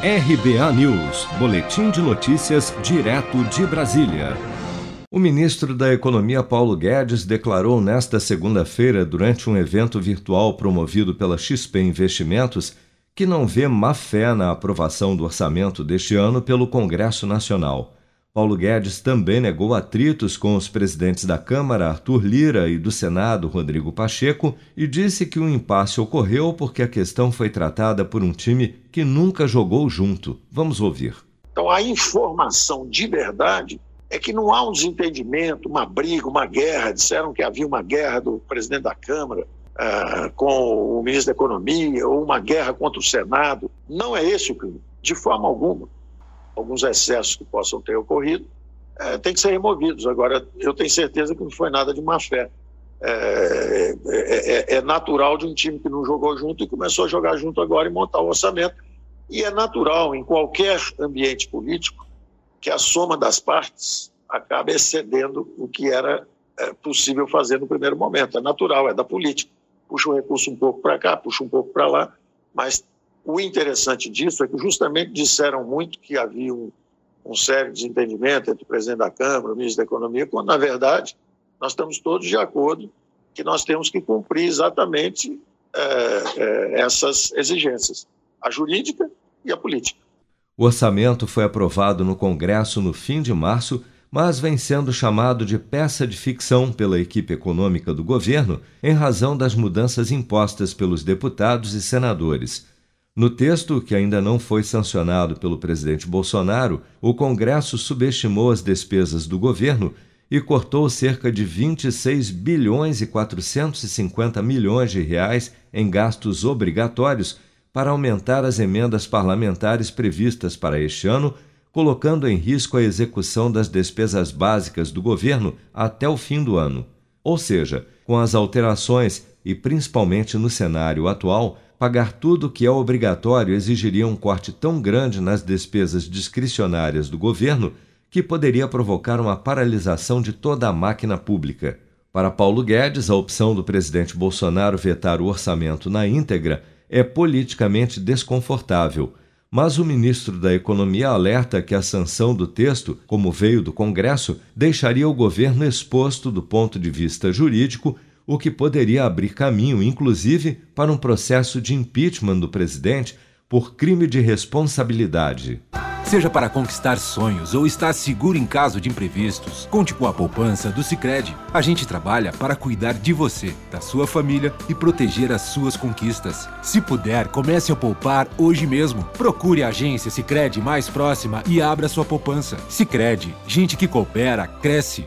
RBA News, Boletim de Notícias, direto de Brasília. O ministro da Economia Paulo Guedes declarou nesta segunda-feira, durante um evento virtual promovido pela XP Investimentos, que não vê má fé na aprovação do orçamento deste ano pelo Congresso Nacional. Paulo Guedes também negou atritos com os presidentes da Câmara, Arthur Lira, e do Senado, Rodrigo Pacheco, e disse que o impasse ocorreu porque a questão foi tratada por um time que nunca jogou junto. Vamos ouvir. Então, a informação de verdade é que não há um desentendimento, uma briga, uma guerra. Disseram que havia uma guerra do presidente da Câmara uh, com o ministro da Economia, ou uma guerra contra o Senado. Não é esse o crime, de forma alguma alguns excessos que possam ter ocorrido, é, tem que ser removidos. Agora, eu tenho certeza que não foi nada de má fé. É, é, é, é, natural de um time que não jogou junto e começou a jogar junto agora e montar o orçamento. E é natural em qualquer ambiente político que a soma das partes acabe excedendo o que era é, possível fazer no primeiro momento. É natural, é da política. Puxa o recurso um pouco para cá, puxa um pouco para lá, mas o interessante disso é que justamente disseram muito que havia um, um sério desentendimento entre o presidente da Câmara, o ministro da Economia, quando, na verdade, nós estamos todos de acordo que nós temos que cumprir exatamente é, é, essas exigências, a jurídica e a política. O orçamento foi aprovado no Congresso no fim de março, mas vem sendo chamado de peça de ficção pela equipe econômica do governo em razão das mudanças impostas pelos deputados e senadores. No texto, que ainda não foi sancionado pelo presidente Bolsonaro, o Congresso subestimou as despesas do governo e cortou cerca de 26 bilhões e 450 milhões de reais em gastos obrigatórios para aumentar as emendas parlamentares previstas para este ano, colocando em risco a execução das despesas básicas do governo até o fim do ano. Ou seja, com as alterações e principalmente no cenário atual, pagar tudo que é obrigatório exigiria um corte tão grande nas despesas discricionárias do governo que poderia provocar uma paralisação de toda a máquina pública. Para Paulo Guedes, a opção do presidente Bolsonaro vetar o orçamento na íntegra é politicamente desconfortável, mas o ministro da Economia alerta que a sanção do texto, como veio do Congresso, deixaria o governo exposto do ponto de vista jurídico o que poderia abrir caminho, inclusive, para um processo de impeachment do presidente por crime de responsabilidade. Seja para conquistar sonhos ou estar seguro em caso de imprevistos, conte com a poupança do Sicredi. A gente trabalha para cuidar de você, da sua família e proteger as suas conquistas. Se puder, comece a poupar hoje mesmo. Procure a agência Sicredi mais próxima e abra sua poupança. Sicredi, gente que coopera cresce